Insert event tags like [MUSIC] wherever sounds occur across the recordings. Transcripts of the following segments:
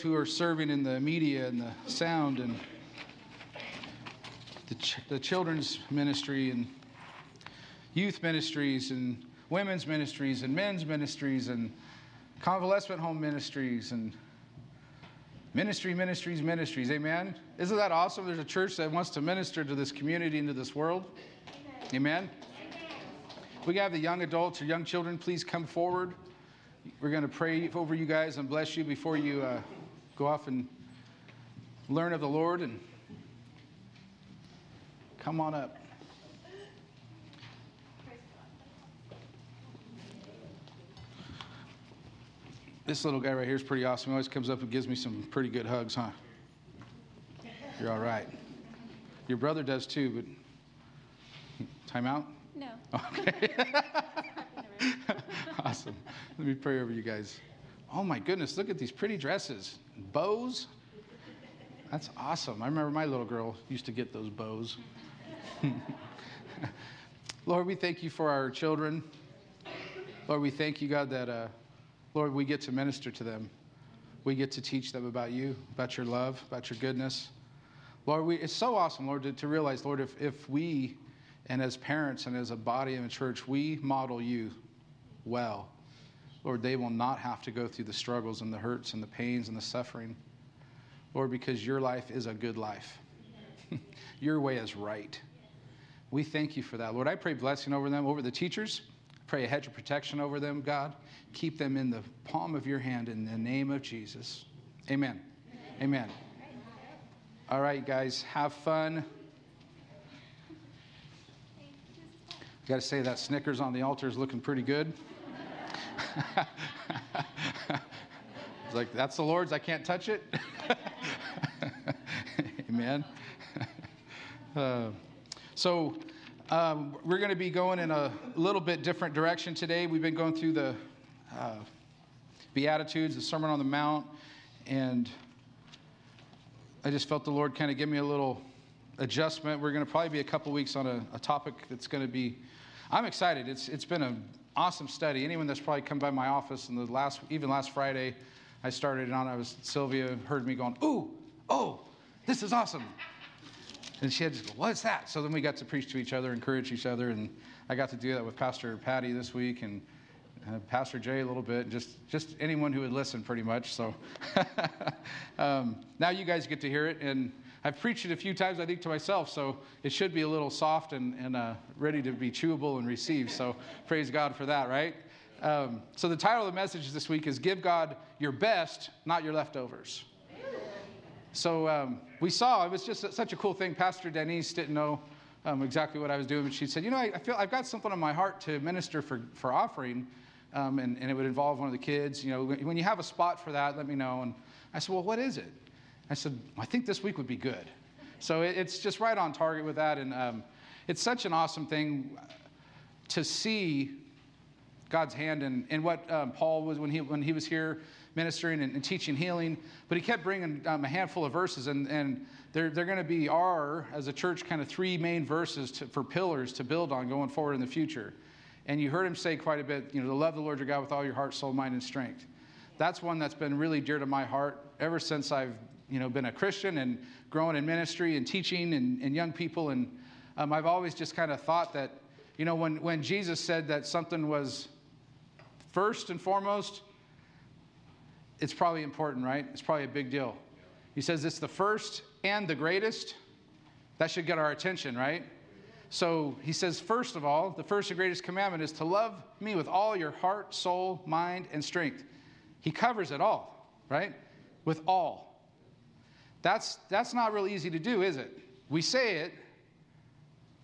who are serving in the media and the sound and the, ch- the children's ministry and youth ministries and women's ministries and men's ministries and convalescent home ministries and ministry, ministries, ministries. Amen. Isn't that awesome? There's a church that wants to minister to this community and to this world. Amen. We have the young adults or young children. Please come forward. We're going to pray over you guys and bless you before you uh, go off and learn of the Lord. And come on up. This little guy right here is pretty awesome. He always comes up and gives me some pretty good hugs, huh? You're all right. Your brother does too, but time out? No. Okay. [LAUGHS] awesome. Let me pray over you guys. Oh my goodness, look at these pretty dresses. Bows? That's awesome. I remember my little girl used to get those bows. [LAUGHS] Lord, we thank you for our children. Lord, we thank you, God, that, uh, Lord, we get to minister to them. We get to teach them about you, about your love, about your goodness. Lord, we, it's so awesome, Lord, to, to realize, Lord, if, if we, and as parents and as a body and a church, we model you well, Lord, they will not have to go through the struggles and the hurts and the pains and the suffering. Lord, because your life is a good life. [LAUGHS] your way is right. We thank you for that. Lord, I pray blessing over them, over the teachers. Pray a hedge of protection over them, God. Keep them in the palm of your hand in the name of Jesus. Amen. Amen. All right, guys, have fun. Got to say that Snickers on the altar is looking pretty good. It's like, that's the Lord's, I can't touch it. [LAUGHS] Amen. Uh, so, um, we're going to be going in a little bit different direction today. We've been going through the uh, Beatitudes, the Sermon on the Mount, and I just felt the Lord kind of give me a little adjustment. We're going to probably be a couple weeks on a, a topic that's going to be. I'm excited. It's it's been an awesome study. Anyone that's probably come by my office in the last, even last Friday, I started it on. I was Sylvia heard me going, "Ooh, oh, this is awesome." And she had to go, What's that? So then we got to preach to each other, encourage each other. And I got to do that with Pastor Patty this week and uh, Pastor Jay a little bit, and just, just anyone who would listen pretty much. So [LAUGHS] um, now you guys get to hear it. And I've preached it a few times, I think, to myself. So it should be a little soft and, and uh, ready to be chewable and received. So [LAUGHS] praise God for that, right? Um, so the title of the message this week is Give God Your Best, Not Your Leftovers. So um, we saw it was just such a cool thing. Pastor Denise didn't know um, exactly what I was doing, but she said, "You know, I, I, feel I've got something on my heart to minister for for offering, um, and, and it would involve one of the kids. You know, when you have a spot for that, let me know." And I said, "Well, what is it?" I said, "I think this week would be good." So it's just right on target with that, and um, it's such an awesome thing to see God's hand in, in what um, Paul was when he when he was here ministering and, and teaching healing, but he kept bringing um, a handful of verses, and, and they're, they're going to be our, as a church, kind of three main verses to, for pillars to build on going forward in the future. And you heard him say quite a bit, you know, to love the Lord your God with all your heart, soul, mind, and strength. That's one that's been really dear to my heart ever since I've, you know, been a Christian and growing in ministry and teaching and, and young people. And um, I've always just kind of thought that, you know, when, when Jesus said that something was first and foremost, it's probably important, right? It's probably a big deal. He says it's the first and the greatest. That should get our attention, right? So he says, first of all, the first and greatest commandment is to love me with all your heart, soul, mind, and strength. He covers it all, right? With all. That's, that's not real easy to do, is it? We say it,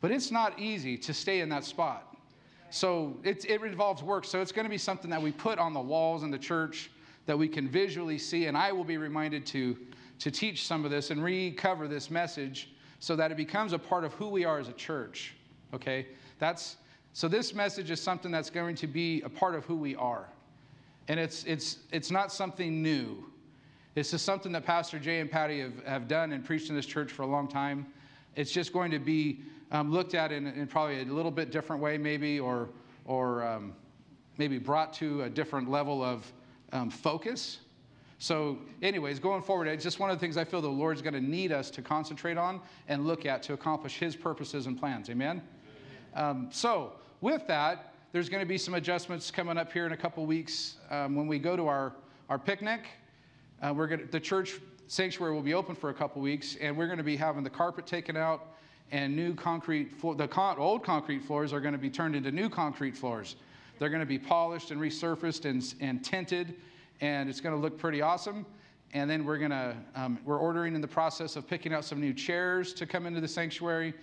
but it's not easy to stay in that spot. So it, it involves work. So it's going to be something that we put on the walls in the church that we can visually see. And I will be reminded to, to teach some of this and recover this message so that it becomes a part of who we are as a church. Okay? That's so this message is something that's going to be a part of who we are. And it's it's it's not something new. This is something that Pastor Jay and Patty have, have done and preached in this church for a long time. It's just going to be um, looked at in, in, probably a little bit different way, maybe, or, or um, maybe brought to a different level of um, focus So, anyways, going forward, it's just one of the things I feel the Lord's going to need us to concentrate on and look at to accomplish His purposes and plans. Amen? Um, so, with that, there's going to be some adjustments coming up here in a couple weeks um, when we go to our, our picnic. Uh, we're going the church sanctuary will be open for a couple weeks, and we're going to be having the carpet taken out and new concrete floor. The con- old concrete floors are going to be turned into new concrete floors. They're going to be polished and resurfaced and, and tinted, and it's going to look pretty awesome. And then we're going to um, we're ordering in the process of picking out some new chairs to come into the sanctuary.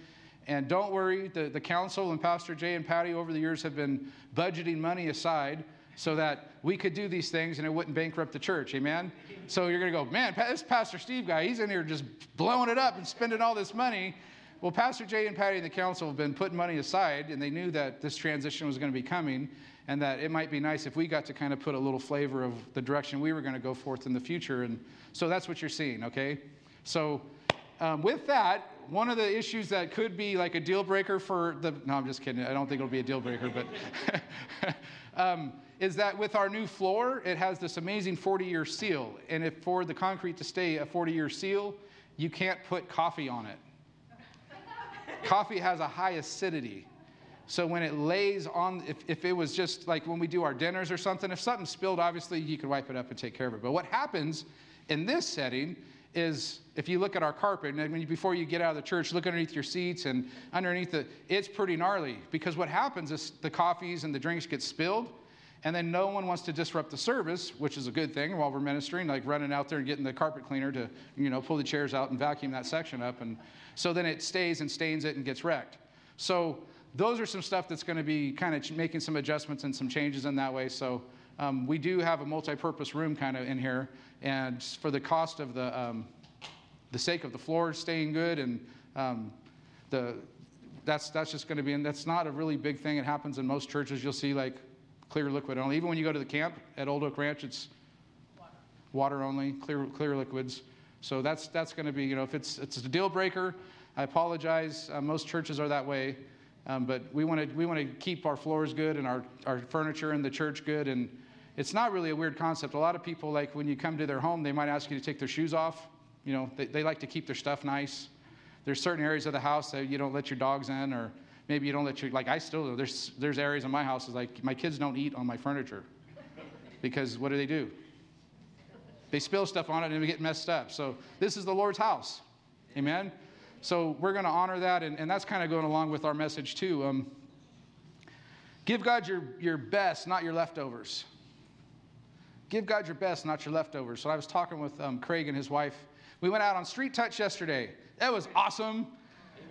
And don't worry, the, the council and Pastor Jay and Patty over the years have been budgeting money aside so that we could do these things and it wouldn't bankrupt the church. Amen? So you're going to go, man, this Pastor Steve guy, he's in here just blowing it up and spending all this money. Well, Pastor Jay and Patty and the council have been putting money aside, and they knew that this transition was going to be coming, and that it might be nice if we got to kind of put a little flavor of the direction we were going to go forth in the future. And so that's what you're seeing, okay? So, um, with that, one of the issues that could be like a deal breaker for the no, I'm just kidding. I don't think it'll be a deal breaker, but [LAUGHS] um, is that with our new floor, it has this amazing 40 year seal. And if for the concrete to stay a 40 year seal, you can't put coffee on it coffee has a high acidity. So when it lays on, if, if it was just like when we do our dinners or something, if something spilled, obviously you could wipe it up and take care of it. But what happens in this setting is if you look at our carpet, and I mean, before you get out of the church, look underneath your seats and underneath the, it's pretty gnarly because what happens is the coffees and the drinks get spilled, and then no one wants to disrupt the service, which is a good thing while we're ministering, like running out there and getting the carpet cleaner to, you know, pull the chairs out and vacuum that section up. And so then it stays and stains it and gets wrecked. So those are some stuff that's going to be kind of making some adjustments and some changes in that way. So um, we do have a multi-purpose room kind of in here, and for the cost of the um, the sake of the floor staying good and um, the that's that's just going to be and that's not a really big thing. It happens in most churches. You'll see like clear liquid only. Even when you go to the camp at Old Oak Ranch, it's water, water only, clear clear liquids. So that's that's going to be you know if it's it's a deal breaker, I apologize. Uh, most churches are that way, um, but we want to we want to keep our floors good and our our furniture in the church good and. It's not really a weird concept. A lot of people, like when you come to their home, they might ask you to take their shoes off. You know, they, they like to keep their stuff nice. There's certain areas of the house that you don't let your dogs in, or maybe you don't let your like I still there's there's areas in my house is like my kids don't eat on my furniture because what do they do? They spill stuff on it and we get messed up. So this is the Lord's house. Amen. So we're going to honor that, and, and that's kind of going along with our message too. Um, give God your, your best, not your leftovers. Give God your best, not your leftovers. So I was talking with um, Craig and his wife. We went out on Street Touch yesterday. That was awesome.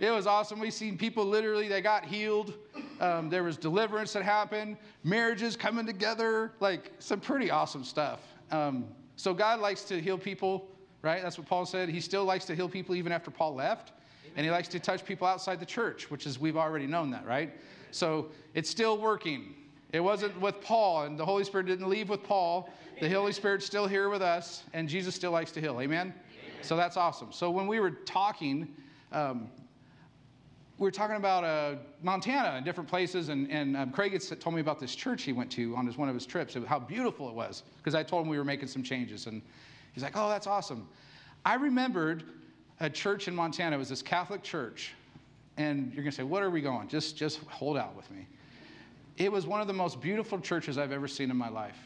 It was awesome. We've seen people literally they got healed. Um, there was deliverance that happened. Marriages coming together. Like some pretty awesome stuff. Um, so God likes to heal people, right? That's what Paul said. He still likes to heal people even after Paul left. And he likes to touch people outside the church, which is, we've already known that, right? So it's still working. It wasn't with Paul, and the Holy Spirit didn't leave with Paul. The Holy Spirit's still here with us, and Jesus still likes to heal. Amen? Amen. So that's awesome. So when we were talking, um, we were talking about uh, Montana and different places, and, and um, Craig had told me about this church he went to on his, one of his trips, how beautiful it was, because I told him we were making some changes. And he's like, oh, that's awesome. I remembered a church in Montana. It was this Catholic church. And you're going to say, what are we going? Just, just hold out with me. It was one of the most beautiful churches I've ever seen in my life.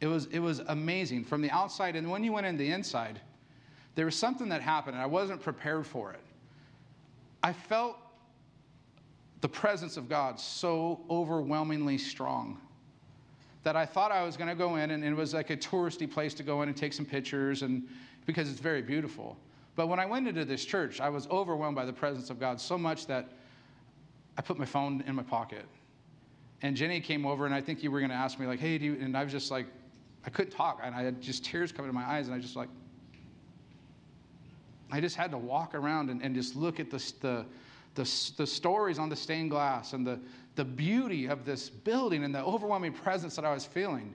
It was, it was amazing from the outside. And when you went in the inside, there was something that happened, and I wasn't prepared for it. I felt the presence of God so overwhelmingly strong that I thought I was going to go in and it was like a touristy place to go in and take some pictures and because it's very beautiful. But when I went into this church, I was overwhelmed by the presence of God so much that I put my phone in my pocket. And Jenny came over and I think you were going to ask me like, "Hey, do you?" And I was just like I couldn't talk and I had just tears coming to my eyes and I just like I just had to walk around and, and just look at the, the the, the stories on the stained glass and the, the beauty of this building and the overwhelming presence that I was feeling.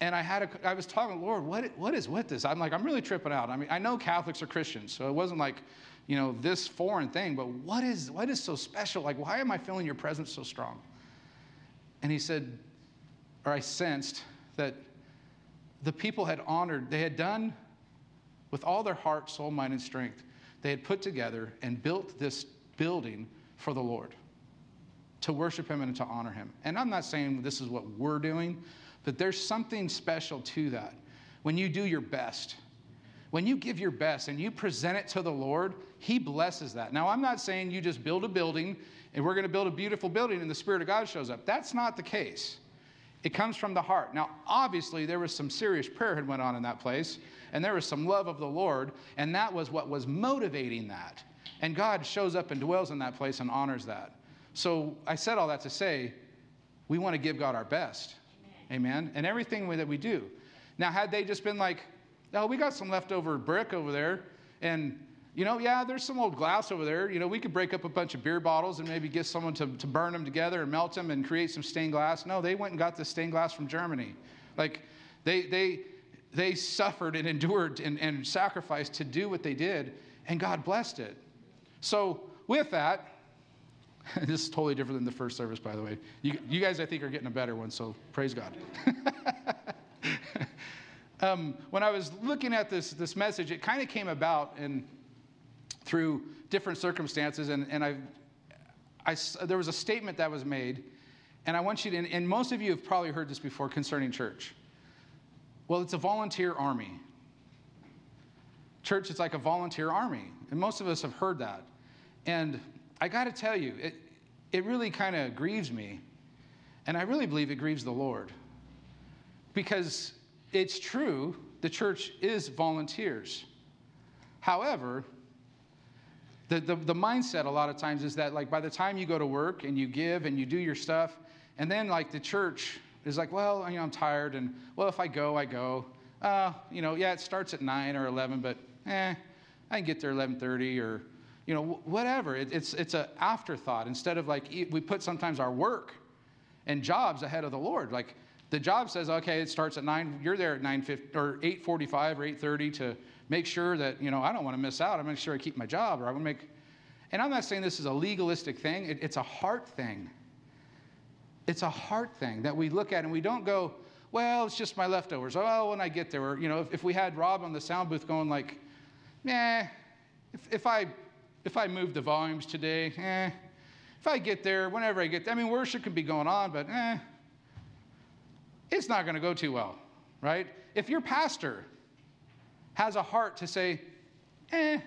And I had a, I was talking, Lord, what, what is with this? I'm like, I'm really tripping out. I mean, I know Catholics are Christians, so it wasn't like, you know, this foreign thing, but what is, what is so special? Like, why am I feeling your presence so strong? And he said, or I sensed that the people had honored, they had done with all their heart, soul, mind, and strength, they had put together and built this building for the Lord to worship Him and to honor Him. And I'm not saying this is what we're doing, but there's something special to that. When you do your best, when you give your best and you present it to the Lord, He blesses that. Now, I'm not saying you just build a building and we're going to build a beautiful building and the Spirit of God shows up. That's not the case. It comes from the heart. Now, obviously, there was some serious prayer had went on in that place, and there was some love of the Lord, and that was what was motivating that. And God shows up and dwells in that place and honors that. So I said all that to say, we want to give God our best. Amen. And everything that we do. Now, had they just been like, oh, we got some leftover brick over there, and you know, yeah, there's some old glass over there. You know, we could break up a bunch of beer bottles and maybe get someone to, to burn them together and melt them and create some stained glass. No, they went and got the stained glass from Germany. Like, they, they, they suffered and endured and, and sacrificed to do what they did, and God blessed it. So, with that, [LAUGHS] this is totally different than the first service, by the way. You, you guys, I think, are getting a better one, so praise God. [LAUGHS] um, when I was looking at this, this message, it kind of came about in through different circumstances. And, and I, I, there was a statement that was made, and I want you to, and most of you have probably heard this before concerning church. Well, it's a volunteer army. Church is like a volunteer army, and most of us have heard that. And I got to tell you, it, it really kind of grieves me, and I really believe it grieves the Lord. Because it's true, the church is volunteers. However, the, the, the mindset a lot of times is that like by the time you go to work and you give and you do your stuff and then like the church is like well you know i'm tired and well if i go i go uh, you know yeah it starts at 9 or 11 but eh i can get there 11.30 or you know whatever it, it's it's an afterthought instead of like we put sometimes our work and jobs ahead of the lord like the job says okay it starts at 9 you're there at nine fifty or 8.45 or 8.30 to make sure that, you know, I don't want to miss out. I'm make sure I keep my job or I want to make. And I'm not saying this is a legalistic thing, it, it's a heart thing. It's a heart thing that we look at and we don't go, well, it's just my leftovers. Oh, when I get there, or, you know, if, if we had Rob on the sound booth going like, nah, if, if I if I move the volumes today, eh, if I get there, whenever I get there, I mean, worship could be going on, but eh, it's not going to go too well, right? If your pastor has a heart to say, eh,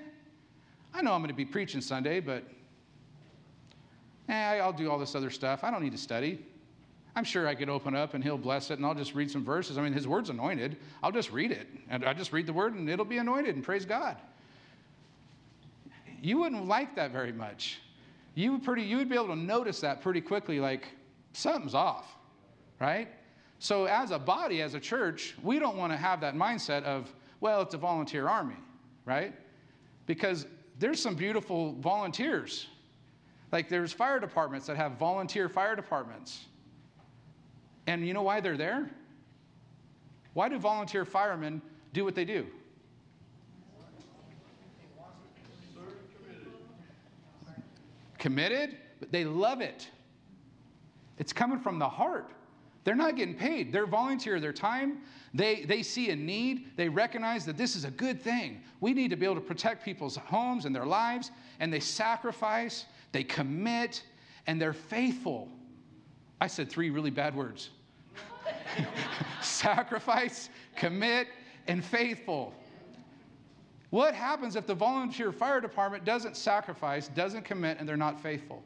I know I'm going to be preaching Sunday, but eh, I'll do all this other stuff. I don't need to study. I'm sure I could open up and he'll bless it and I'll just read some verses. I mean, his word's anointed. I'll just read it. And I just read the word and it'll be anointed and praise God. You wouldn't like that very much. You would, pretty, you would be able to notice that pretty quickly, like something's off, right? So, as a body, as a church, we don't want to have that mindset of, well, it's a volunteer army, right? Because there's some beautiful volunteers. Like there's fire departments that have volunteer fire departments. And you know why they're there? Why do volunteer firemen do what they do? Committed, but they love it. It's coming from the heart. They're not getting paid. They're volunteer their time. They, they see a need. They recognize that this is a good thing. We need to be able to protect people's homes and their lives. And they sacrifice, they commit, and they're faithful. I said three really bad words [LAUGHS] sacrifice, commit, and faithful. What happens if the volunteer fire department doesn't sacrifice, doesn't commit, and they're not faithful?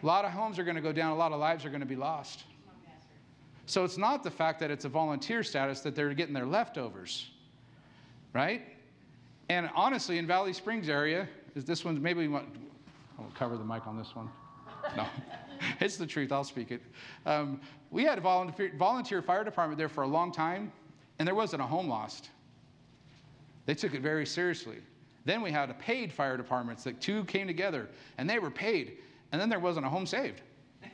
A lot of homes are going to go down, a lot of lives are going to be lost. So it's not the fact that it's a volunteer status that they're getting their leftovers, right? And honestly, in Valley Springs area, is this one maybe we want? I'll cover the mic on this one. No, [LAUGHS] it's the truth. I'll speak it. Um, we had a volunteer, volunteer fire department there for a long time, and there wasn't a home lost. They took it very seriously. Then we had a paid fire departments that two came together, and they were paid, and then there wasn't a home saved. [LAUGHS]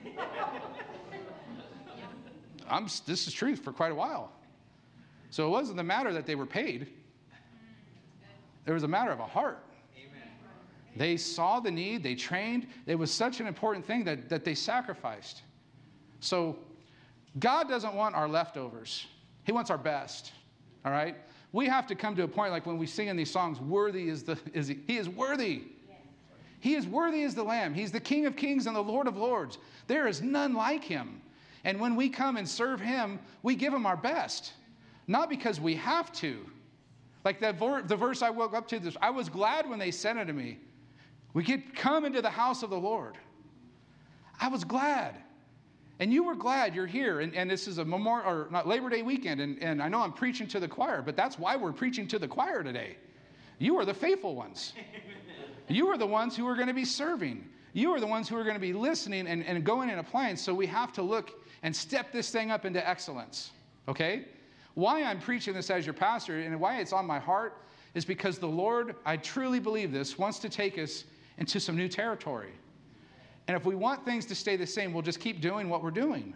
I'm, this is truth for quite a while. So it wasn't the matter that they were paid, it was a matter of a heart. Amen. They saw the need, they trained. It was such an important thing that, that they sacrificed. So God doesn't want our leftovers. He wants our best. All right? We have to come to a point like when we sing in these songs, worthy is the is he, he is worthy. He is worthy as the Lamb. He's the King of kings and the Lord of lords. There is none like him. And when we come and serve him, we give him our best. Not because we have to. Like that the verse I woke up to this, I was glad when they said to me, We could come into the house of the Lord. I was glad. And you were glad you're here. And, and this is a memorial or not Labor Day weekend. And, and I know I'm preaching to the choir, but that's why we're preaching to the choir today. You are the faithful ones. You are the ones who are going to be serving. You are the ones who are going to be listening and, and going and applying. So we have to look and step this thing up into excellence. Okay? Why I'm preaching this as your pastor and why it's on my heart is because the Lord, I truly believe this, wants to take us into some new territory. And if we want things to stay the same, we'll just keep doing what we're doing.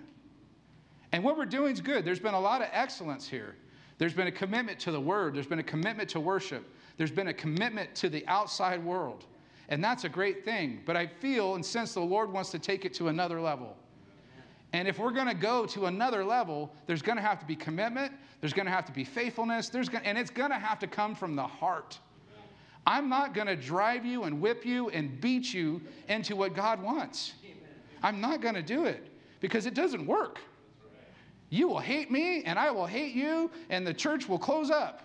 And what we're doing is good. There's been a lot of excellence here. There's been a commitment to the word, there's been a commitment to worship, there's been a commitment to the outside world. And that's a great thing. But I feel and sense the Lord wants to take it to another level. And if we're going to go to another level, there's going to have to be commitment, there's going to have to be faithfulness, there's going, and it's going to have to come from the heart. I'm not going to drive you and whip you and beat you into what God wants. I'm not going to do it because it doesn't work. You will hate me and I will hate you and the church will close up.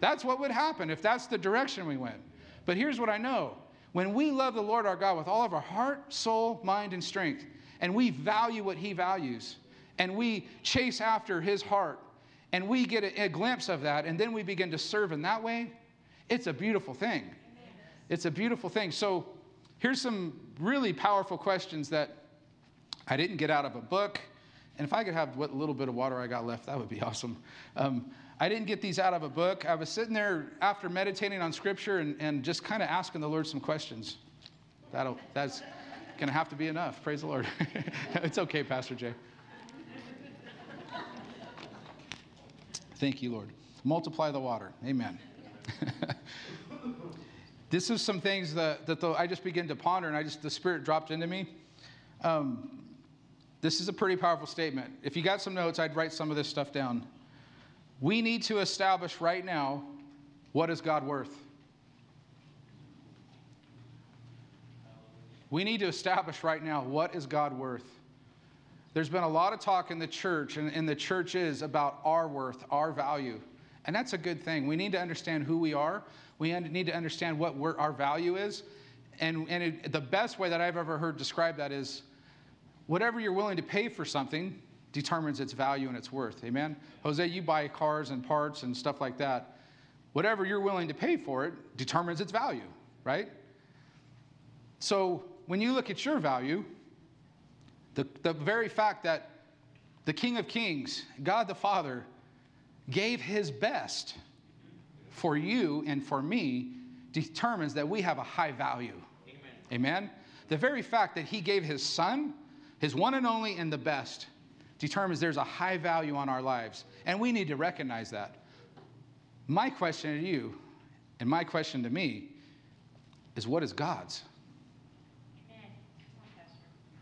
That's what would happen if that's the direction we went. But here's what I know when we love the Lord our God with all of our heart, soul, mind, and strength, and we value what He values, and we chase after His heart, and we get a, a glimpse of that, and then we begin to serve in that way, it's a beautiful thing. It's a beautiful thing. So, here's some really powerful questions that I didn't get out of a book. And if I could have what little bit of water I got left, that would be [LAUGHS] awesome. Um, I didn't get these out of a book. I was sitting there after meditating on scripture and, and just kind of asking the Lord some questions. That'll, that's going to have to be enough. Praise the Lord. [LAUGHS] it's okay, Pastor Jay. Thank you, Lord. Multiply the water. Amen. [LAUGHS] this is some things that, that the, I just began to ponder and I just, the Spirit dropped into me. Um, this is a pretty powerful statement. If you got some notes, I'd write some of this stuff down. We need to establish right now what is God worth? We need to establish right now what is God worth? There's been a lot of talk in the church and in the churches about our worth, our value. And that's a good thing. We need to understand who we are. We need to understand what our value is. And, and it, the best way that I've ever heard describe that is whatever you're willing to pay for something determines its value and its worth. Amen? Jose, you buy cars and parts and stuff like that. Whatever you're willing to pay for it determines its value, right? So when you look at your value, the, the very fact that the King of Kings, God the Father, gave his best for you and for me determines that we have a high value. Amen. Amen. The very fact that he gave his son, his one and only and the best, determines there's a high value on our lives. And we need to recognize that. My question to you and my question to me is what is God's?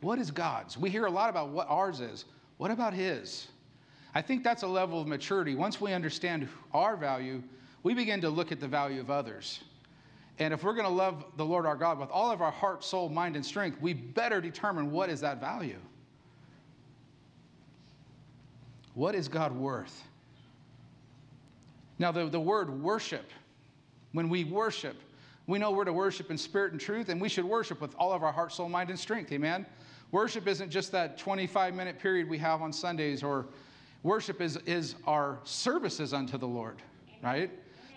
What is God's? We hear a lot about what ours is. What about His? I think that's a level of maturity. Once we understand our value, we begin to look at the value of others. And if we're going to love the Lord our God with all of our heart, soul, mind, and strength, we better determine what is that value. What is God worth? Now, the, the word worship, when we worship, we know we're to worship in spirit and truth, and we should worship with all of our heart, soul, mind, and strength. Amen? Worship isn't just that 25 minute period we have on Sundays or Worship is, is our services unto the Lord, right?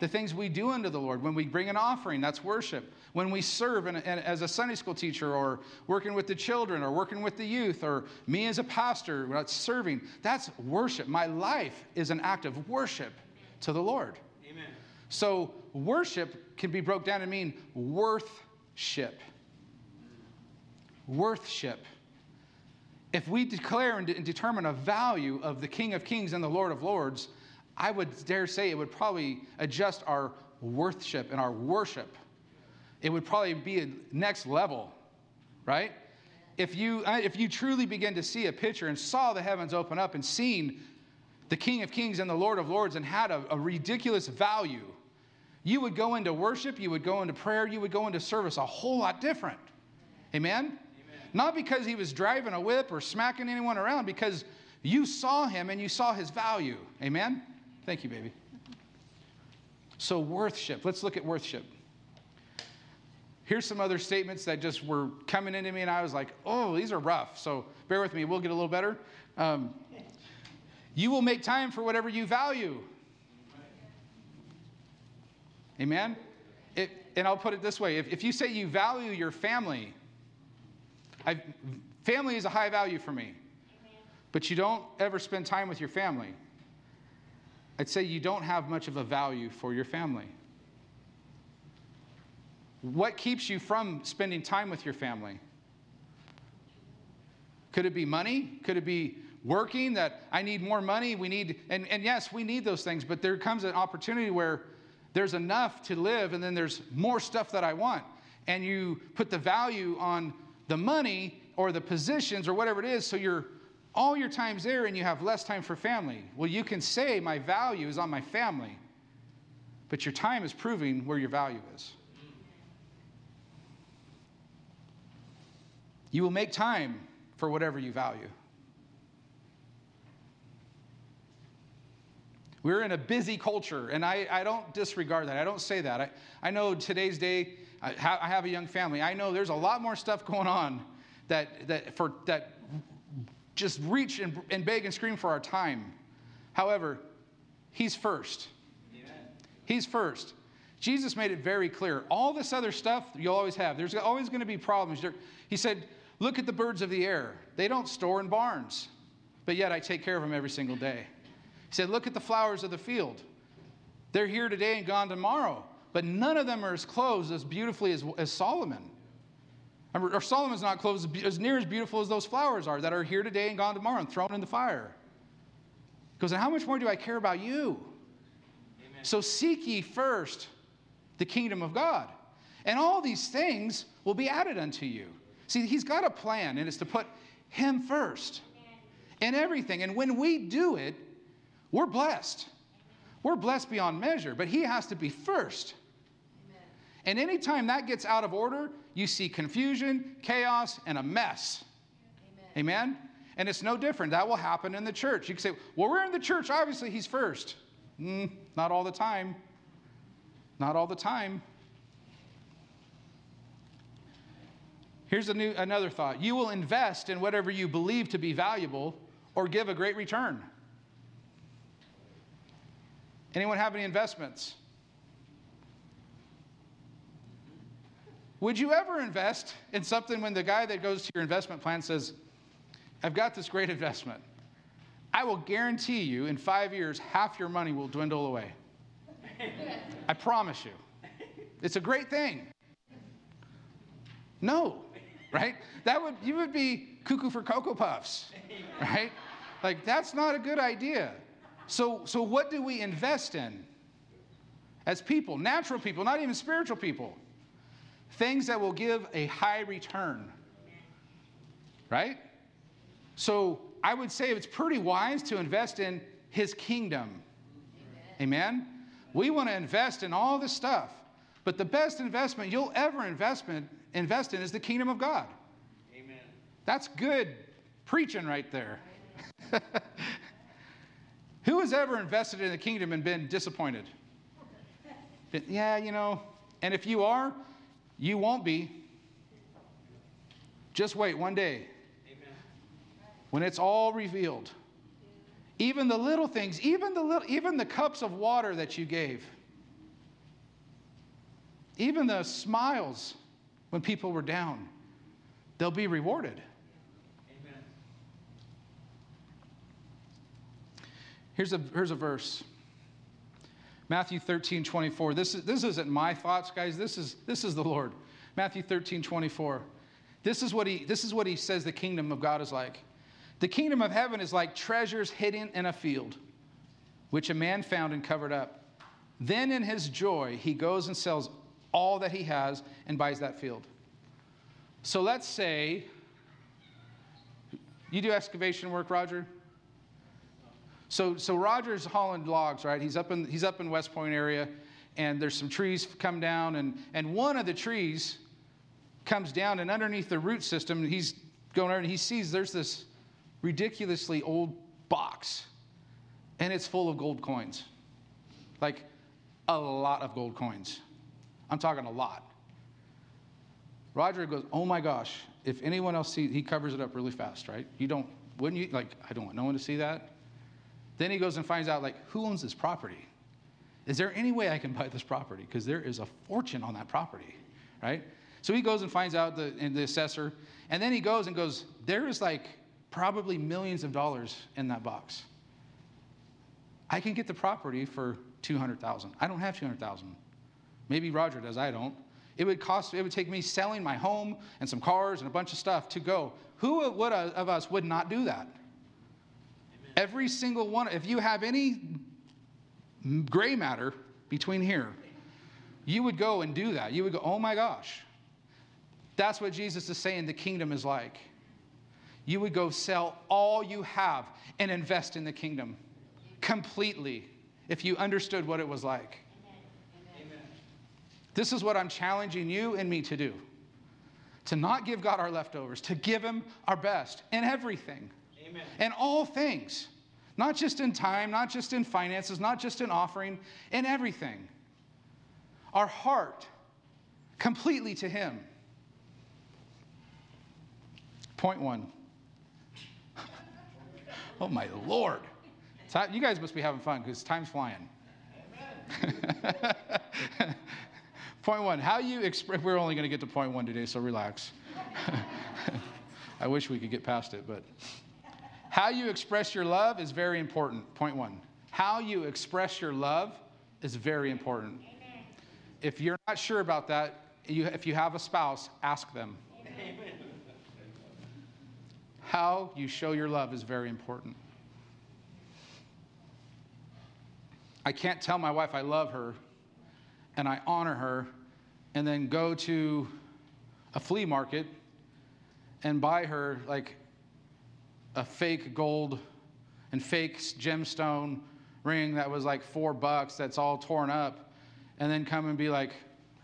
The things we do unto the Lord. When we bring an offering, that's worship. When we serve in, in, as a Sunday school teacher or working with the children or working with the youth or me as a pastor, that's serving, that's worship. My life is an act of worship to the Lord. Amen. So worship can be broke down to mean worthship. Worthship if we declare and, de- and determine a value of the King of Kings and the Lord of Lords, I would dare say it would probably adjust our worship and our worship. It would probably be a next level, right? If you, uh, if you truly begin to see a picture and saw the heavens open up and seen the King of Kings and the Lord of Lords and had a, a ridiculous value, you would go into worship, you would go into prayer, you would go into service a whole lot different. Amen? Amen? Not because he was driving a whip or smacking anyone around, because you saw him and you saw his value. Amen? Thank you, baby. So, worthship. Let's look at worthship. Here's some other statements that just were coming into me, and I was like, oh, these are rough. So, bear with me, we'll get a little better. Um, you will make time for whatever you value. Amen? It, and I'll put it this way if, if you say you value your family, I've, family is a high value for me, but you don't ever spend time with your family, I'd say you don't have much of a value for your family. What keeps you from spending time with your family? Could it be money? Could it be working that I need more money? We need, and, and yes, we need those things, but there comes an opportunity where there's enough to live and then there's more stuff that I want. And you put the value on the money or the positions or whatever it is, so you're all your time's there and you have less time for family. Well, you can say my value is on my family, but your time is proving where your value is. You will make time for whatever you value. We're in a busy culture, and I, I don't disregard that. I don't say that. I, I know today's day, I, ha- I have a young family. I know there's a lot more stuff going on that, that, for, that just reach and, and beg and scream for our time. However, He's first. Amen. He's first. Jesus made it very clear. All this other stuff you'll always have. There's always going to be problems. He said, Look at the birds of the air. They don't store in barns, but yet I take care of them every single day. He said, Look at the flowers of the field. They're here today and gone tomorrow, but none of them are as clothed as beautifully as, as Solomon. Or Solomon's not clothed as, near as beautiful as those flowers are that are here today and gone tomorrow and thrown in the fire. He goes, And how much more do I care about you? Amen. So seek ye first the kingdom of God, and all these things will be added unto you. See, he's got a plan, and it's to put him first in everything. And when we do it, we're blessed. We're blessed beyond measure, but he has to be first. And anytime that gets out of order, you see confusion, chaos, and a mess. Amen. Amen? And it's no different. That will happen in the church. You can say, well, we're in the church. Obviously, he's first. Mm, not all the time. Not all the time. Here's a new, another thought you will invest in whatever you believe to be valuable or give a great return. Anyone have any investments? Would you ever invest in something when the guy that goes to your investment plan says, I've got this great investment? I will guarantee you in five years, half your money will dwindle away. [LAUGHS] I promise you. It's a great thing. No right? That would you would be cuckoo for cocoa puffs, right? Like that's not a good idea. So so what do we invest in as people, natural people, not even spiritual people? Things that will give a high return. Right? So I would say it's pretty wise to invest in his kingdom. Amen. Amen? We want to invest in all this stuff. But the best investment you'll ever investment invest in is the kingdom of God. Amen. That's good preaching right there. [LAUGHS] Who has ever invested in the kingdom and been disappointed? [LAUGHS] yeah, you know, and if you are, you won't be. Just wait one day Amen. when it's all revealed. Even the little things, even the little, even the cups of water that you gave, even the smiles when people were down. They'll be rewarded. Amen. Here's a, here's a verse. Matthew 13, 24. This, is, this isn't my thoughts, guys. This is, this is the Lord. Matthew 13, 24. This is, what he, this is what he says the kingdom of God is like. The kingdom of heaven is like treasures hidden in a field, which a man found and covered up. Then in his joy, he goes and sells all that he has and buys that field. So let's say you do excavation work, Roger? So, so Roger's hauling logs, right? He's up in, he's up in West Point area, and there's some trees come down, and, and one of the trees comes down, and underneath the root system, he's going over and he sees there's this ridiculously old box, and it's full of gold coins. Like a lot of gold coins. I'm talking a lot. Roger goes, Oh my gosh, if anyone else sees, he covers it up really fast, right? You don't, wouldn't you? Like, I don't want no one to see that. Then he goes and finds out, like, who owns this property? Is there any way I can buy this property? Because there is a fortune on that property, right? So he goes and finds out the, the assessor, and then he goes and goes, There is like probably millions of dollars in that box. I can get the property for 200,000. I don't have 200,000. Maybe Roger does, I don't. It would cost, it would take me selling my home and some cars and a bunch of stuff to go. Who would, of us would not do that? Every single one, if you have any gray matter between here, you would go and do that. You would go, oh my gosh. That's what Jesus is saying the kingdom is like. You would go sell all you have and invest in the kingdom completely if you understood what it was like. This is what I'm challenging you and me to do to not give God our leftovers, to give Him our best in everything, Amen. in all things, not just in time, not just in finances, not just in offering, in everything. Our heart completely to Him. Point one. [LAUGHS] oh, my Lord. You guys must be having fun because time's flying. [LAUGHS] Point one, how you express, we're only going to get to point one today, so relax. [LAUGHS] I wish we could get past it, but how you express your love is very important. Point one, how you express your love is very important. Amen. If you're not sure about that, you, if you have a spouse, ask them. Amen. How you show your love is very important. I can't tell my wife I love her and I honor her and then go to a flea market and buy her like a fake gold and fake gemstone ring that was like four bucks that's all torn up and then come and be like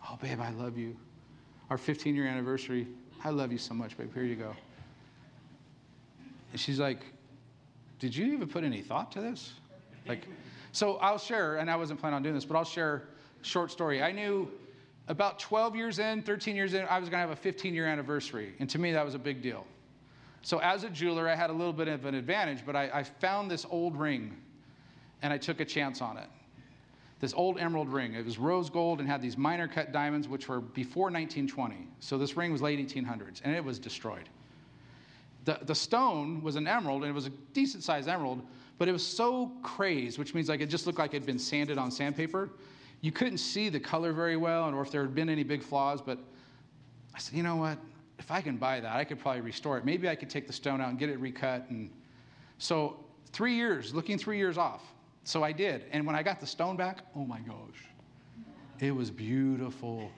oh babe i love you our 15 year anniversary i love you so much babe here you go and she's like did you even put any thought to this like so i'll share and i wasn't planning on doing this but i'll share short story. I knew about 12 years in, 13 years in, I was going to have a 15 year anniversary. And to me, that was a big deal. So, as a jeweler, I had a little bit of an advantage, but I, I found this old ring and I took a chance on it. This old emerald ring. It was rose gold and had these minor cut diamonds, which were before 1920. So, this ring was late 1800s and it was destroyed. The, the stone was an emerald and it was a decent sized emerald, but it was so crazed, which means like it just looked like it had been sanded on sandpaper you couldn't see the color very well and or if there had been any big flaws, but I said, you know what? If I can buy that, I could probably restore it. Maybe I could take the stone out and get it recut. And so, three years, looking three years off. So I did. And when I got the stone back, oh my gosh, it was beautiful.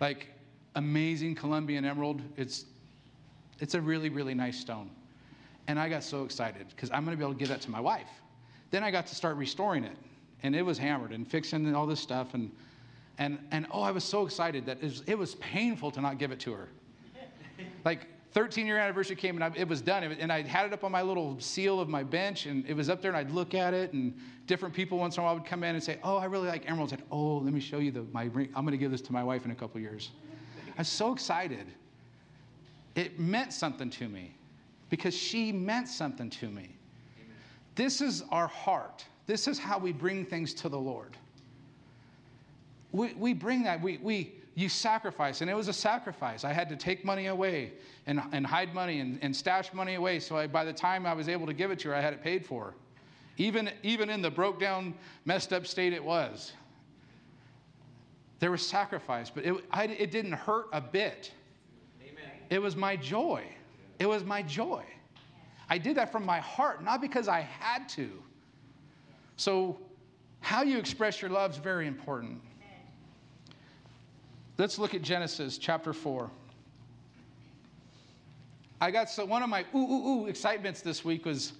Like amazing Colombian emerald. It's, it's a really, really nice stone. And I got so excited because I'm going to be able to give that to my wife. Then I got to start restoring it and it was hammered and fixing and all this stuff. And, and, and oh, I was so excited that it was, it was painful to not give it to her. Like 13 year anniversary came and I, it was done. and I had it up on my little seal of my bench and it was up there and I'd look at it and different people once in a while would come in and say, oh, I really like emeralds. I'd, oh, let me show you the, my ring. I'm going to give this to my wife in a couple years. I was so excited. It meant something to me because she meant something to me. This is our heart. This is how we bring things to the Lord. We, we bring that, we, we, you sacrifice, and it was a sacrifice. I had to take money away and, and hide money and, and stash money away. So I, by the time I was able to give it to her, I had it paid for. Even, even in the broke down, messed up state it was. There was sacrifice, but it, I, it didn't hurt a bit. Amen. It was my joy. It was my joy. I did that from my heart, not because I had to. So, how you express your love is very important. Let's look at Genesis chapter 4. I got so one of my ooh, ooh, ooh excitements this week was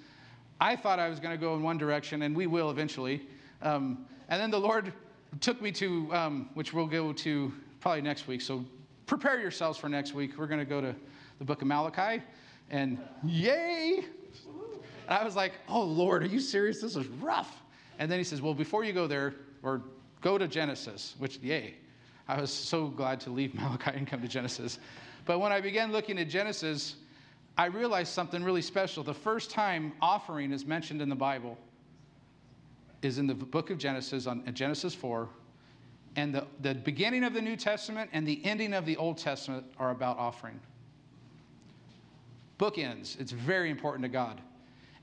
I thought I was going to go in one direction, and we will eventually. Um, and then the Lord took me to, um, which we'll go to probably next week. So prepare yourselves for next week. We're going to go to the book of Malachi, and yay! And I was like, oh, Lord, are you serious? This is rough. And then he says, well, before you go there, or go to Genesis, which, yay. I was so glad to leave [LAUGHS] Malachi and come to Genesis. But when I began looking at Genesis, I realized something really special. The first time offering is mentioned in the Bible is in the book of Genesis, on Genesis 4. And the, the beginning of the New Testament and the ending of the Old Testament are about offering. Bookends. It's very important to God.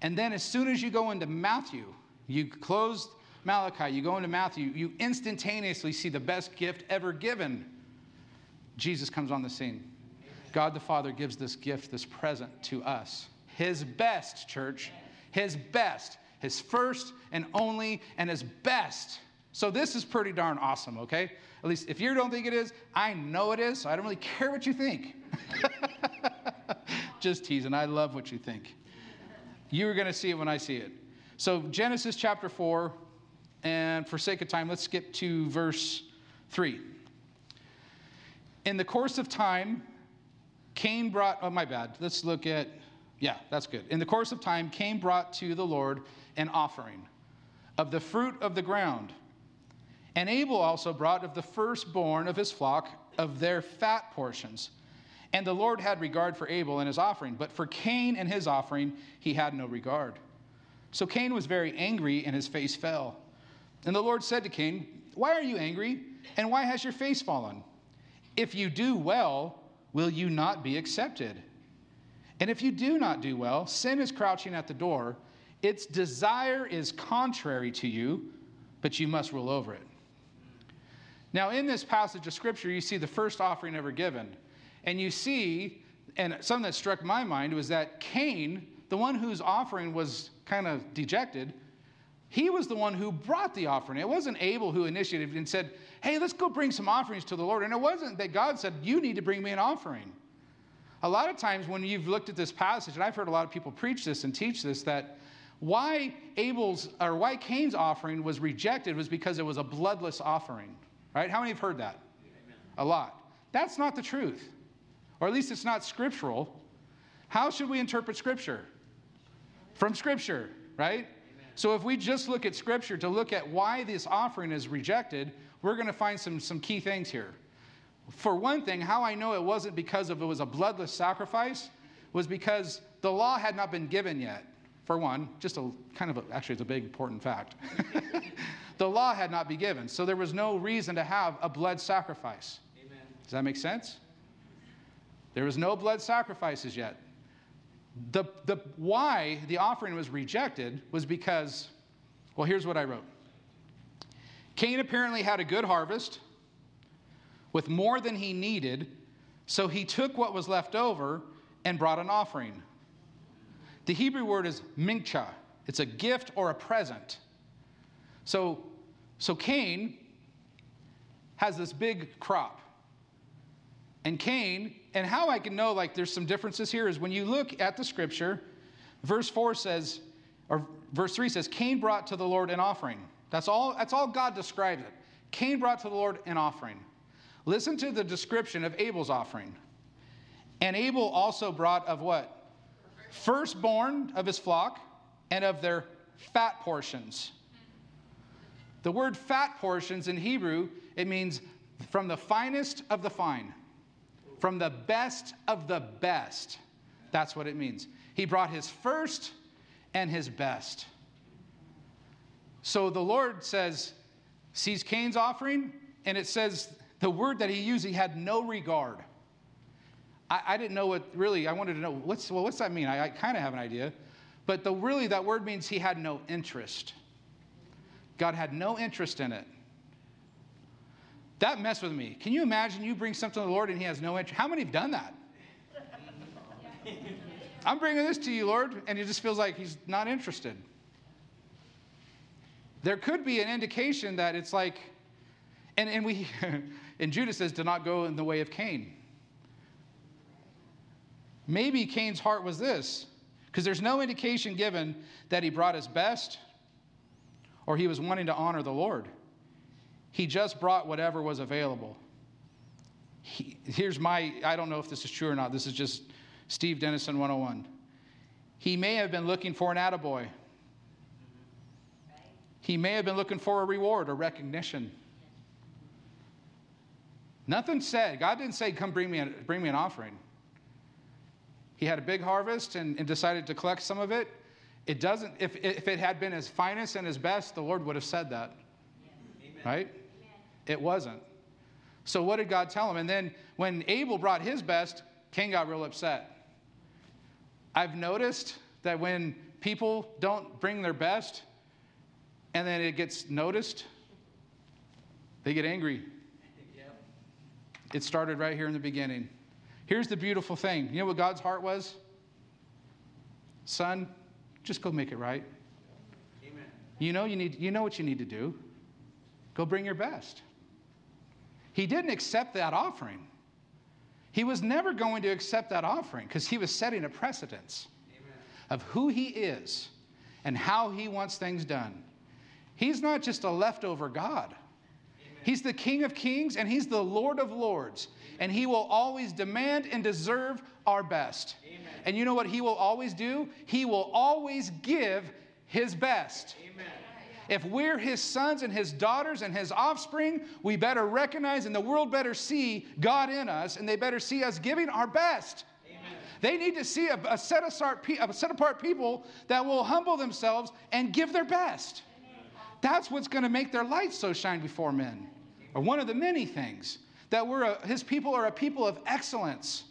And then as soon as you go into Matthew, you close Malachi, you go into Matthew, you instantaneously see the best gift ever given. Jesus comes on the scene. God the Father gives this gift, this present to us. His best, church. His best. His first and only and his best. So this is pretty darn awesome, okay? At least if you don't think it is, I know it is, so I don't really care what you think. [LAUGHS] Just teasing. I love what you think. You're going to see it when I see it. So, Genesis chapter 4, and for sake of time, let's skip to verse 3. In the course of time, Cain brought, oh, my bad. Let's look at, yeah, that's good. In the course of time, Cain brought to the Lord an offering of the fruit of the ground. And Abel also brought of the firstborn of his flock of their fat portions. And the Lord had regard for Abel and his offering, but for Cain and his offering he had no regard. So Cain was very angry, and his face fell. And the Lord said to Cain, Why are you angry, and why has your face fallen? If you do well, will you not be accepted? And if you do not do well, sin is crouching at the door. Its desire is contrary to you, but you must rule over it. Now, in this passage of scripture, you see the first offering ever given. And you see, and something that struck my mind was that Cain, the one whose offering was kind of dejected, he was the one who brought the offering. It wasn't Abel who initiated and said, Hey, let's go bring some offerings to the Lord. And it wasn't that God said, You need to bring me an offering. A lot of times when you've looked at this passage, and I've heard a lot of people preach this and teach this, that why Abel's or why Cain's offering was rejected was because it was a bloodless offering. Right? How many have heard that? Amen. A lot. That's not the truth or at least it's not scriptural. How should we interpret Scripture? From Scripture, right? So if we just look at Scripture to look at why this offering is rejected, we're going to find some, some key things here. For one thing, how I know it wasn't because of it was a bloodless sacrifice was because the law had not been given yet. For one, just a kind of a, actually, it's a big important fact. [LAUGHS] the law had not been given, so there was no reason to have a blood sacrifice. Amen. Does that make sense? There was no blood sacrifices yet. The, the why the offering was rejected was because, well, here's what I wrote. Cain apparently had a good harvest with more than he needed, so he took what was left over and brought an offering. The Hebrew word is mincha. It's a gift or a present. So, so Cain has this big crop. And Cain and how I can know like there's some differences here is when you look at the scripture, verse 4 says, or verse 3 says, Cain brought to the Lord an offering. That's all, that's all God describes it. Cain brought to the Lord an offering. Listen to the description of Abel's offering. And Abel also brought of what? Firstborn of his flock and of their fat portions. The word fat portions in Hebrew, it means from the finest of the fine. From the best of the best. That's what it means. He brought his first and his best. So the Lord says, sees Cain's offering, and it says the word that he used, he had no regard. I, I didn't know what really, I wanted to know, what's, well, what's that mean? I, I kind of have an idea. But the, really, that word means he had no interest. God had no interest in it. That messed with me. Can you imagine you bring something to the Lord and He has no interest? How many have done that? [LAUGHS] I'm bringing this to you, Lord, and it just feels like He's not interested. There could be an indication that it's like, and, and we, [LAUGHS] and Judah says, do not go in the way of Cain. Maybe Cain's heart was this Because there's no indication given that he brought his best or he was wanting to honor the Lord. He just brought whatever was available. He, here's my, I don't know if this is true or not. This is just Steve Dennison 101. He may have been looking for an attaboy. He may have been looking for a reward or recognition. Nothing said. God didn't say, Come bring me, a, bring me an offering. He had a big harvest and, and decided to collect some of it. It doesn't, if, if it had been his finest and his best, the Lord would have said that. Amen. Right? It wasn't. So what did God tell him? And then when Abel brought his best, Cain got real upset. I've noticed that when people don't bring their best and then it gets noticed, they get angry. Yep. It started right here in the beginning. Here's the beautiful thing. You know what God's heart was? Son, just go make it right. Amen. You know you need you know what you need to do. Go bring your best. He didn't accept that offering. He was never going to accept that offering because he was setting a precedence Amen. of who he is and how he wants things done. He's not just a leftover God. Amen. He's the King of Kings and He's the Lord of Lords. And He will always demand and deserve our best. Amen. And you know what He will always do? He will always give His best. Amen. If we're His sons and His daughters and His offspring, we better recognize and the world better see God in us and they better see us giving our best. They need to see a, a, set apart, a set apart people that will humble themselves and give their best. That's what's going to make their light so shine before men, or one of the many things that we're a, his people are a people of excellence,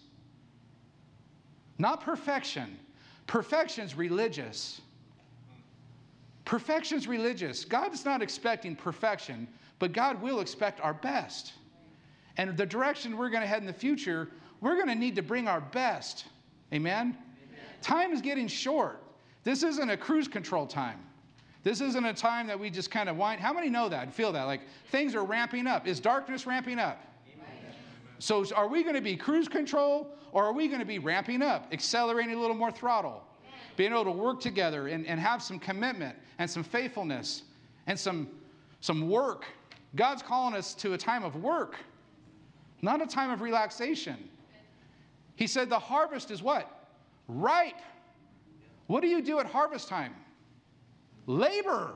not perfection. Perfection's religious. Perfection's religious. God's not expecting perfection, but God will expect our best. And the direction we're going to head in the future, we're going to need to bring our best. Amen? Amen? Time is getting short. This isn't a cruise control time. This isn't a time that we just kind of wind. How many know that and feel that? Like things are ramping up. Is darkness ramping up? So, are we going to be cruise control or are we going to be ramping up, accelerating a little more throttle, being able to work together and, and have some commitment and some faithfulness and some, some work? God's calling us to a time of work, not a time of relaxation. He said the harvest is what? Ripe. What do you do at harvest time? Labor.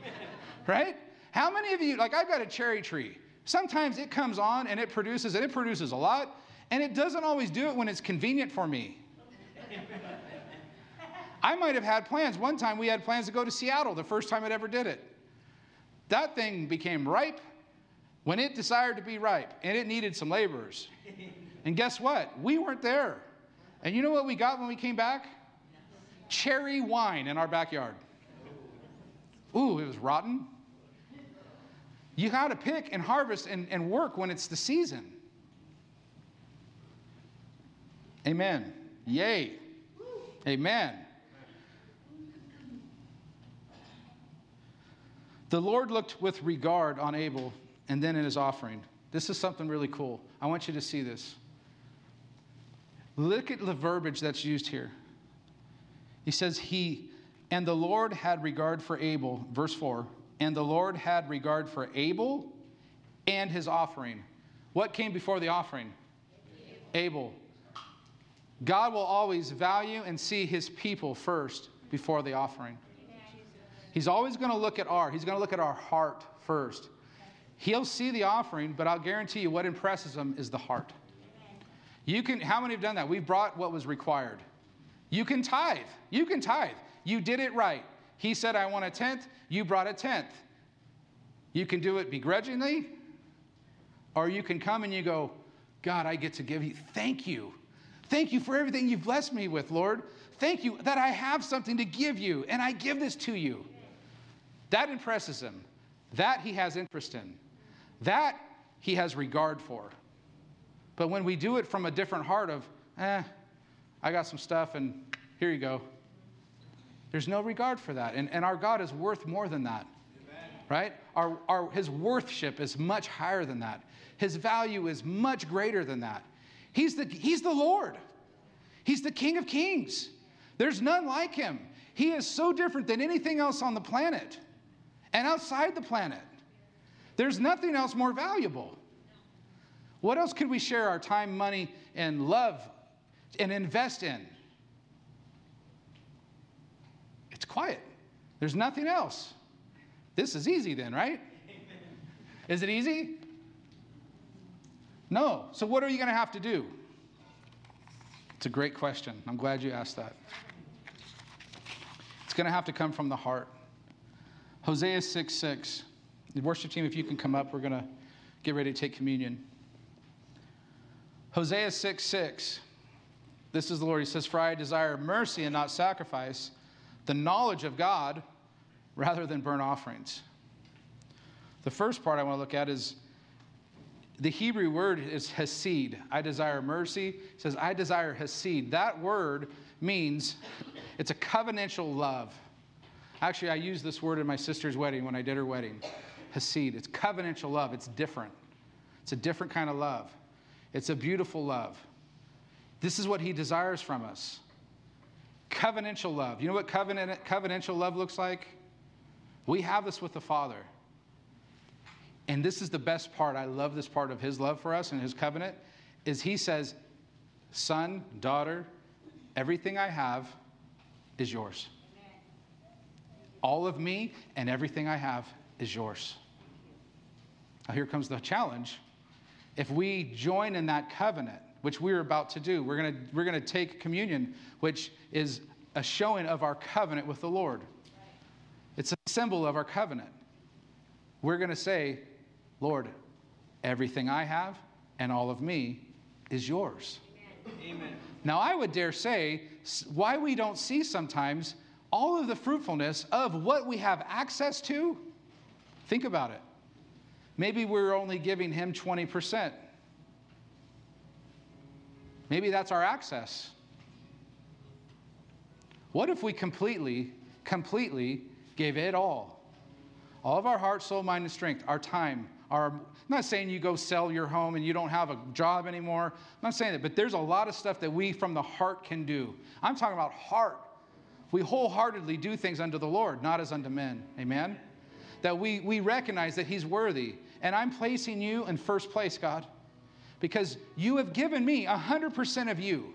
[LAUGHS] right? How many of you, like I've got a cherry tree. Sometimes it comes on and it produces, and it produces a lot, and it doesn't always do it when it's convenient for me. I might have had plans. One time we had plans to go to Seattle the first time it ever did it. That thing became ripe when it desired to be ripe, and it needed some laborers. And guess what? We weren't there. And you know what we got when we came back? Cherry wine in our backyard. Ooh, it was rotten. You got to pick and harvest and, and work when it's the season. Amen. Yay. Amen. The Lord looked with regard on Abel and then in his offering. This is something really cool. I want you to see this. Look at the verbiage that's used here. He says, He, and the Lord had regard for Abel, verse 4, and the Lord had regard for Abel and his offering. What came before the offering? Abel. God will always value and see his people first before the offering. He's always going to look at our, he's going to look at our heart first. He'll see the offering, but I'll guarantee you what impresses him is the heart. You can, how many have done that? We've brought what was required. You can tithe. You can tithe. You did it right. He said, I want a tenth. You brought a tenth. You can do it begrudgingly, or you can come and you go, God, I get to give you. Thank you. Thank you for everything you've blessed me with, Lord. Thank you that I have something to give you, and I give this to you. That impresses him. That he has interest in. That he has regard for. But when we do it from a different heart of, eh, I got some stuff, and here you go. There's no regard for that. And, and our God is worth more than that. Amen. Right? Our, our, his worthship is much higher than that. His value is much greater than that. He's the, he's the Lord. He's the King of Kings. There's none like him. He is so different than anything else on the planet and outside the planet. There's nothing else more valuable. What else could we share our time, money, and love and invest in? It's quiet. There's nothing else. This is easy then, right? [LAUGHS] Is it easy? No. So, what are you going to have to do? It's a great question. I'm glad you asked that. It's going to have to come from the heart. Hosea 6 6. The worship team, if you can come up, we're going to get ready to take communion. Hosea 6 6. This is the Lord. He says, For I desire mercy and not sacrifice, the knowledge of God rather than burnt offerings. The first part I want to look at is the Hebrew word is hesed. I desire mercy. It says, I desire hesed. That word means it's a covenantal love. Actually, I used this word in my sister's wedding when I did her wedding. hesed. It's covenantal love. It's different. It's a different kind of love. It's a beautiful love. This is what he desires from us. Covenantal love. You know what covenant, covenantal love looks like? We have this with the Father. And this is the best part. I love this part of his love for us and his covenant is he says, "Son, daughter, everything I have is yours. All of me and everything I have is yours." Now here comes the challenge. If we join in that covenant, which we're about to do, we're going to we're going to take communion, which is a showing of our covenant with the Lord. It's a symbol of our covenant. We're going to say, Lord, everything I have and all of me is yours. Amen. Now, I would dare say why we don't see sometimes all of the fruitfulness of what we have access to. Think about it. Maybe we're only giving him 20%. Maybe that's our access. What if we completely, completely gave it all? All of our heart, soul, mind, and strength, our time, our, I'm not saying you go sell your home and you don't have a job anymore. I'm not saying that, but there's a lot of stuff that we from the heart can do. I'm talking about heart. We wholeheartedly do things unto the Lord, not as unto men. Amen? That we, we recognize that He's worthy. And I'm placing you in first place, God, because you have given me 100% of you.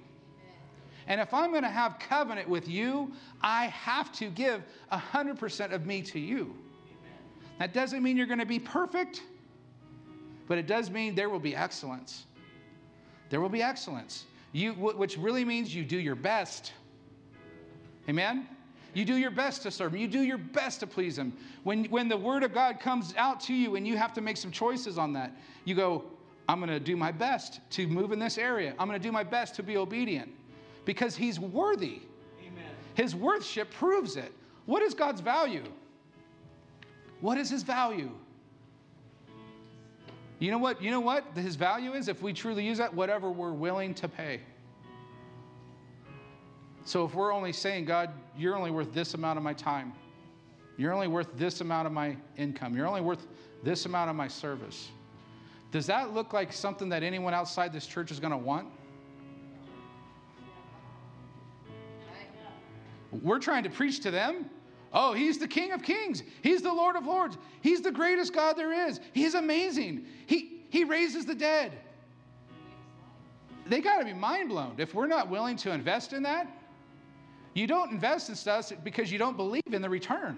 And if I'm going to have covenant with you, I have to give 100% of me to you. That doesn't mean you're going to be perfect but it does mean there will be excellence. There will be excellence. You, which really means you do your best. Amen? You do your best to serve him. You do your best to please him. When, when the word of God comes out to you and you have to make some choices on that, you go, I'm going to do my best to move in this area. I'm going to do my best to be obedient because he's worthy. Amen. His worthship proves it. What is God's value? What is his value? You know what? You know what his value is if we truly use that? Whatever we're willing to pay. So if we're only saying, God, you're only worth this amount of my time, you're only worth this amount of my income, you're only worth this amount of my service, does that look like something that anyone outside this church is going to want? We're trying to preach to them. Oh, he's the King of Kings. He's the Lord of Lords. He's the greatest God there is. He's amazing. He, he raises the dead. They got to be mind blown. If we're not willing to invest in that, you don't invest in stuff because you don't believe in the return.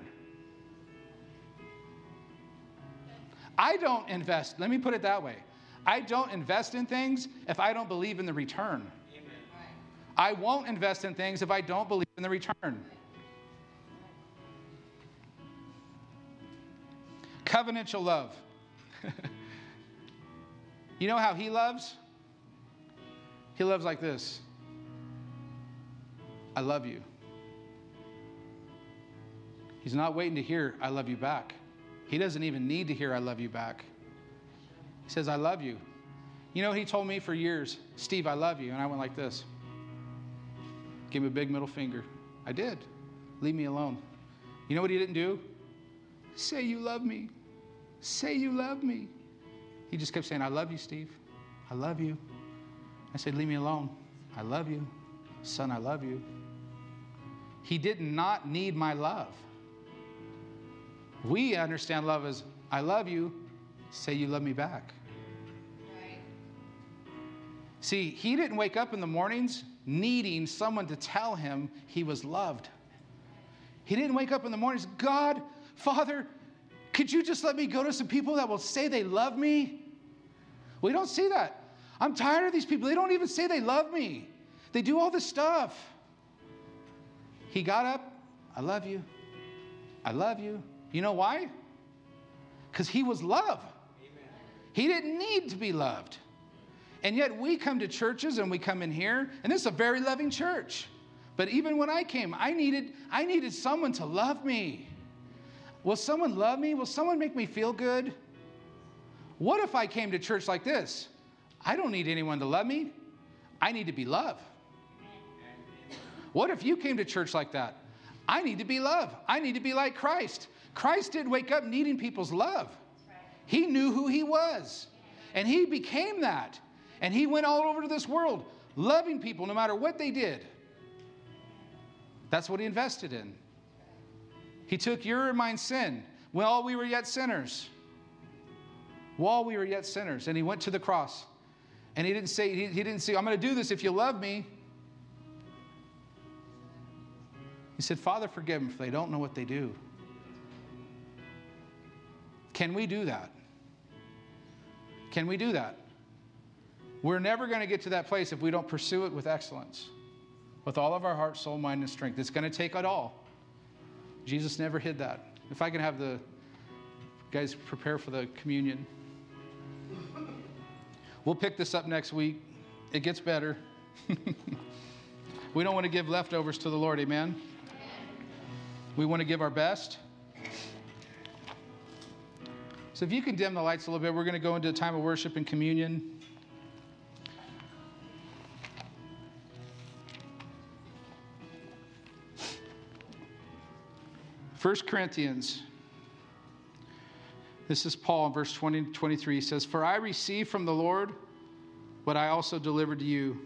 I don't invest, let me put it that way. I don't invest in things if I don't believe in the return. Amen. I won't invest in things if I don't believe in the return. Covenantal love. [LAUGHS] you know how he loves? He loves like this I love you. He's not waiting to hear, I love you back. He doesn't even need to hear, I love you back. He says, I love you. You know, he told me for years, Steve, I love you. And I went like this. Give me a big middle finger. I did. Leave me alone. You know what he didn't do? Say you love me. Say you love me. He just kept saying, I love you, Steve. I love you. I said, Leave me alone. I love you. Son, I love you. He did not need my love. We understand love as I love you, say you love me back. Right. See, he didn't wake up in the mornings needing someone to tell him he was loved. He didn't wake up in the mornings, God, Father, could you just let me go to some people that will say they love me? We don't see that. I'm tired of these people. They don't even say they love me, they do all this stuff. He got up, I love you. I love you. You know why? Because he was love. He didn't need to be loved. And yet we come to churches and we come in here, and this is a very loving church. But even when I came, I needed, I needed someone to love me. Will someone love me? Will someone make me feel good? What if I came to church like this? I don't need anyone to love me. I need to be loved. What if you came to church like that? I need to be loved. I need to be like Christ. Christ didn't wake up needing people's love. He knew who he was. And he became that. And he went all over to this world loving people no matter what they did. That's what he invested in. He took your and mine sin while we were yet sinners. While we were yet sinners. And he went to the cross. And he didn't say, he, he didn't say, I'm going to do this if you love me. He said, Father, forgive them, for they don't know what they do. Can we do that? Can we do that? We're never going to get to that place if we don't pursue it with excellence, with all of our heart, soul, mind, and strength. It's going to take it all. Jesus never hid that. If I can have the guys prepare for the communion. We'll pick this up next week. It gets better. [LAUGHS] we don't want to give leftovers to the Lord, amen? We want to give our best. So if you can dim the lights a little bit, we're going to go into a time of worship and communion. First Corinthians. This is Paul in verse 20 23. He says, For I received from the Lord what I also delivered to you,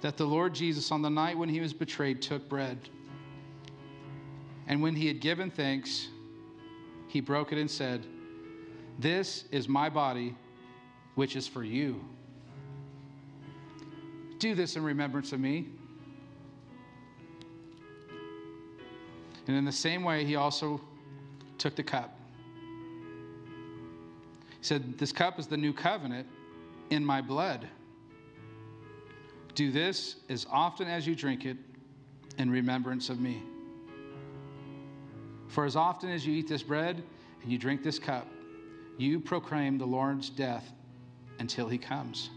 that the Lord Jesus, on the night when he was betrayed, took bread. And when he had given thanks, he broke it and said, This is my body, which is for you. Do this in remembrance of me. And in the same way, he also took the cup. He said, This cup is the new covenant in my blood. Do this as often as you drink it in remembrance of me. For as often as you eat this bread and you drink this cup, you proclaim the Lord's death until he comes.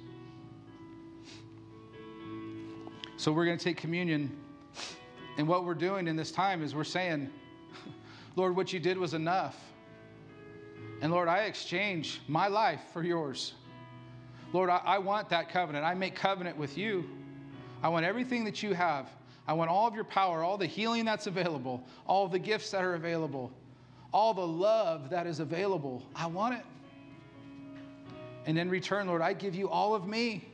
So we're going to take communion. And what we're doing in this time is we're saying, Lord, what you did was enough. And Lord, I exchange my life for yours. Lord, I, I, want that covenant. I make covenant with you. I want everything that you have. I want all of your power, all the healing that's available, all the gifts that are available, all the love that is available. I want it. And in return, Lord, I give you all of me.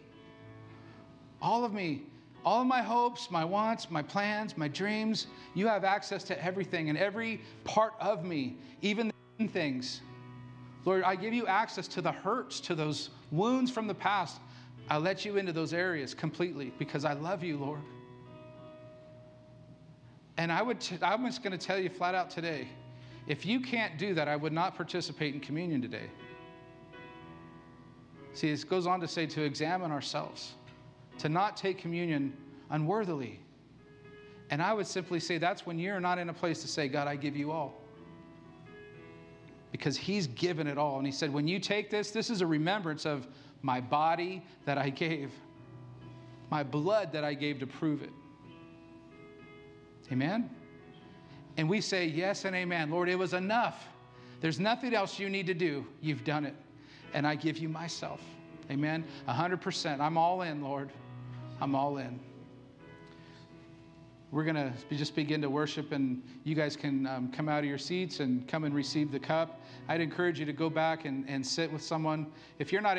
All of me. All of my hopes, my wants, my plans, my dreams. You have access to everything and every part of me, even the things. Lord, I give you access to the hurts, to those wounds from the past. I let you into those areas completely because I love you, Lord. And I would t- I'm just going to tell you flat out today if you can't do that, I would not participate in communion today. See, it goes on to say to examine ourselves, to not take communion unworthily. And I would simply say that's when you're not in a place to say, God, I give you all. Because He's given it all. And He said, when you take this, this is a remembrance of my body that I gave, my blood that I gave to prove it. Amen? And we say, Yes and amen. Lord, it was enough. There's nothing else you need to do. You've done it. And I give you myself. Amen? 100%. I'm all in, Lord. I'm all in. We're going to just begin to worship, and you guys can um, come out of your seats and come and receive the cup. I'd encourage you to go back and, and sit with someone. If you're not